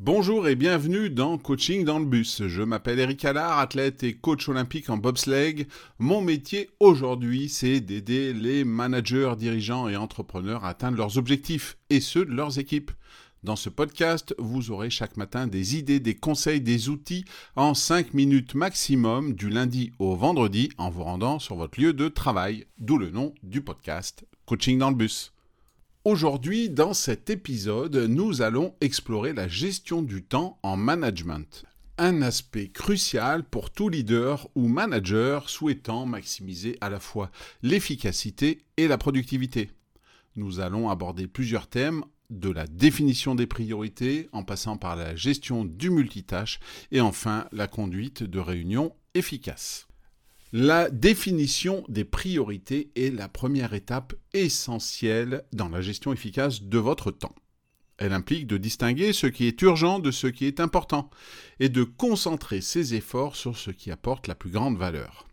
Bonjour et bienvenue dans Coaching dans le bus. Je m'appelle Eric Allard, athlète et coach olympique en bobsleigh. Mon métier aujourd'hui, c'est d'aider les managers, dirigeants et entrepreneurs à atteindre leurs objectifs et ceux de leurs équipes. Dans ce podcast, vous aurez chaque matin des idées, des conseils, des outils en 5 minutes maximum du lundi au vendredi en vous rendant sur votre lieu de travail, d'où le nom du podcast Coaching dans le bus. Aujourd'hui, dans cet épisode, nous allons explorer la gestion du temps en management. Un aspect crucial pour tout leader ou manager souhaitant maximiser à la fois l'efficacité et la productivité. Nous allons aborder plusieurs thèmes de la définition des priorités en passant par la gestion du multitâche et enfin la conduite de réunions efficaces. La définition des priorités est la première étape essentielle dans la gestion efficace de votre temps. Elle implique de distinguer ce qui est urgent de ce qui est important et de concentrer ses efforts sur ce qui apporte la plus grande valeur.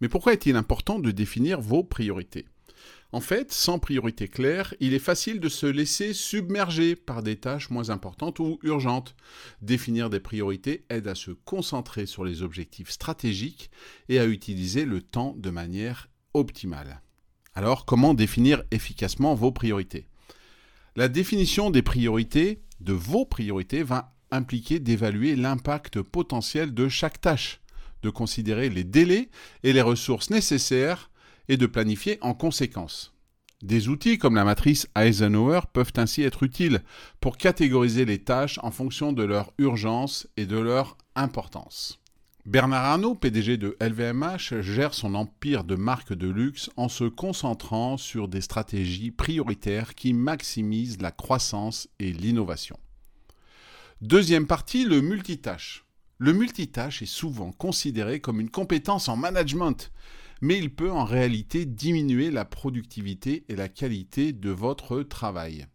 Mais pourquoi est-il important de définir vos priorités? En fait, sans priorité claire, il est facile de se laisser submerger par des tâches moins importantes ou urgentes. Définir des priorités aide à se concentrer sur les objectifs stratégiques et à utiliser le temps de manière optimale. Alors, comment définir efficacement vos priorités? La définition des priorités, de vos priorités, va impliquer d'évaluer l'impact potentiel de chaque tâche, de considérer les délais et les ressources nécessaires et de planifier en conséquence. Des outils comme la matrice Eisenhower peuvent ainsi être utiles pour catégoriser les tâches en fonction de leur urgence et de leur importance. Bernard Arnault, PDG de LVMH, gère son empire de marques de luxe en se concentrant sur des stratégies prioritaires qui maximisent la croissance et l'innovation. Deuxième partie, le multitâche. Le multitâche est souvent considéré comme une compétence en management, mais il peut en réalité diminuer la productivité et la qualité de votre travail.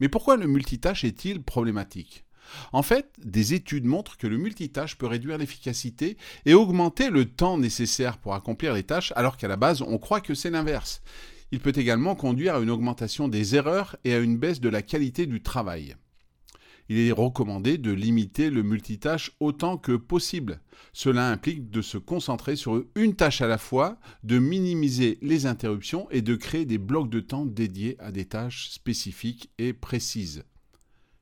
Mais pourquoi le multitâche est-il problématique? En fait, des études montrent que le multitâche peut réduire l'efficacité et augmenter le temps nécessaire pour accomplir les tâches, alors qu'à la base, on croit que c'est l'inverse. Il peut également conduire à une augmentation des erreurs et à une baisse de la qualité du travail il est recommandé de limiter le multitâche autant que possible. Cela implique de se concentrer sur une tâche à la fois, de minimiser les interruptions et de créer des blocs de temps dédiés à des tâches spécifiques et précises.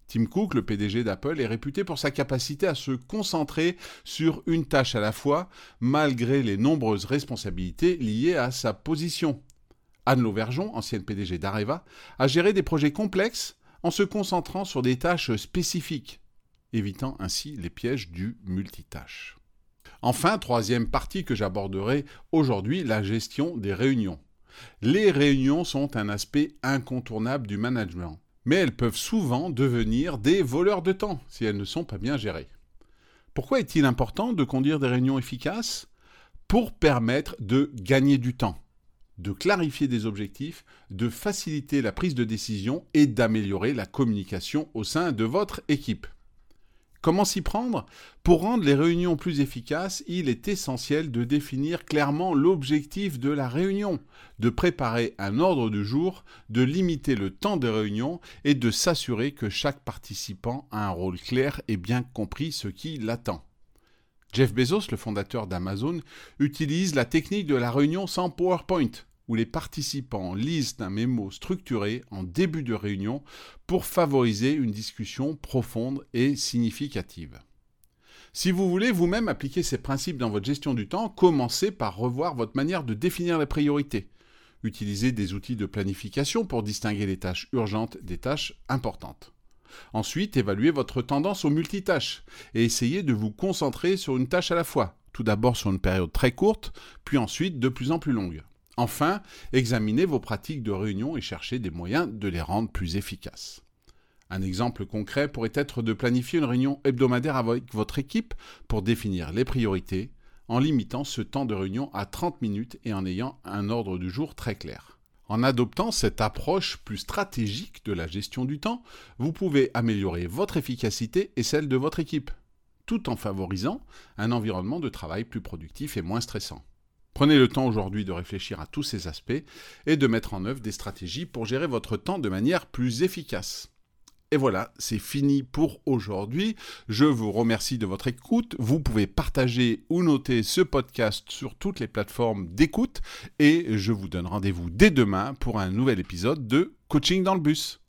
Tim Cook, le PDG d'Apple, est réputé pour sa capacité à se concentrer sur une tâche à la fois, malgré les nombreuses responsabilités liées à sa position. Anne Lauvergeon, ancienne PDG d'Areva, a géré des projets complexes en se concentrant sur des tâches spécifiques, évitant ainsi les pièges du multitâche. Enfin, troisième partie que j'aborderai aujourd'hui, la gestion des réunions. Les réunions sont un aspect incontournable du management, mais elles peuvent souvent devenir des voleurs de temps si elles ne sont pas bien gérées. Pourquoi est-il important de conduire des réunions efficaces? Pour permettre de gagner du temps de clarifier des objectifs, de faciliter la prise de décision et d'améliorer la communication au sein de votre équipe. Comment s'y prendre? Pour rendre les réunions plus efficaces, il est essentiel de définir clairement l'objectif de la réunion, de préparer un ordre du jour, de limiter le temps de réunion et de s'assurer que chaque participant a un rôle clair et bien compris ce qui l'attend. Jeff Bezos, le fondateur d'Amazon, utilise la technique de la réunion sans PowerPoint, où les participants lisent un mémo structuré en début de réunion pour favoriser une discussion profonde et significative. Si vous voulez vous-même appliquer ces principes dans votre gestion du temps, commencez par revoir votre manière de définir les priorités. Utilisez des outils de planification pour distinguer les tâches urgentes des tâches importantes. Ensuite, évaluez votre tendance au multitâche et essayez de vous concentrer sur une tâche à la fois, tout d'abord sur une période très courte, puis ensuite de plus en plus longue. Enfin, examinez vos pratiques de réunion et cherchez des moyens de les rendre plus efficaces. Un exemple concret pourrait être de planifier une réunion hebdomadaire avec votre équipe pour définir les priorités, en limitant ce temps de réunion à 30 minutes et en ayant un ordre du jour très clair. En adoptant cette approche plus stratégique de la gestion du temps, vous pouvez améliorer votre efficacité et celle de votre équipe, tout en favorisant un environnement de travail plus productif et moins stressant. Prenez le temps aujourd'hui de réfléchir à tous ces aspects et de mettre en œuvre des stratégies pour gérer votre temps de manière plus efficace. Et voilà, c'est fini pour aujourd'hui. Je vous remercie de votre écoute. Vous pouvez partager ou noter ce podcast sur toutes les plateformes d'écoute et je vous donne rendez-vous dès demain pour un nouvel épisode de Coaching dans le bus.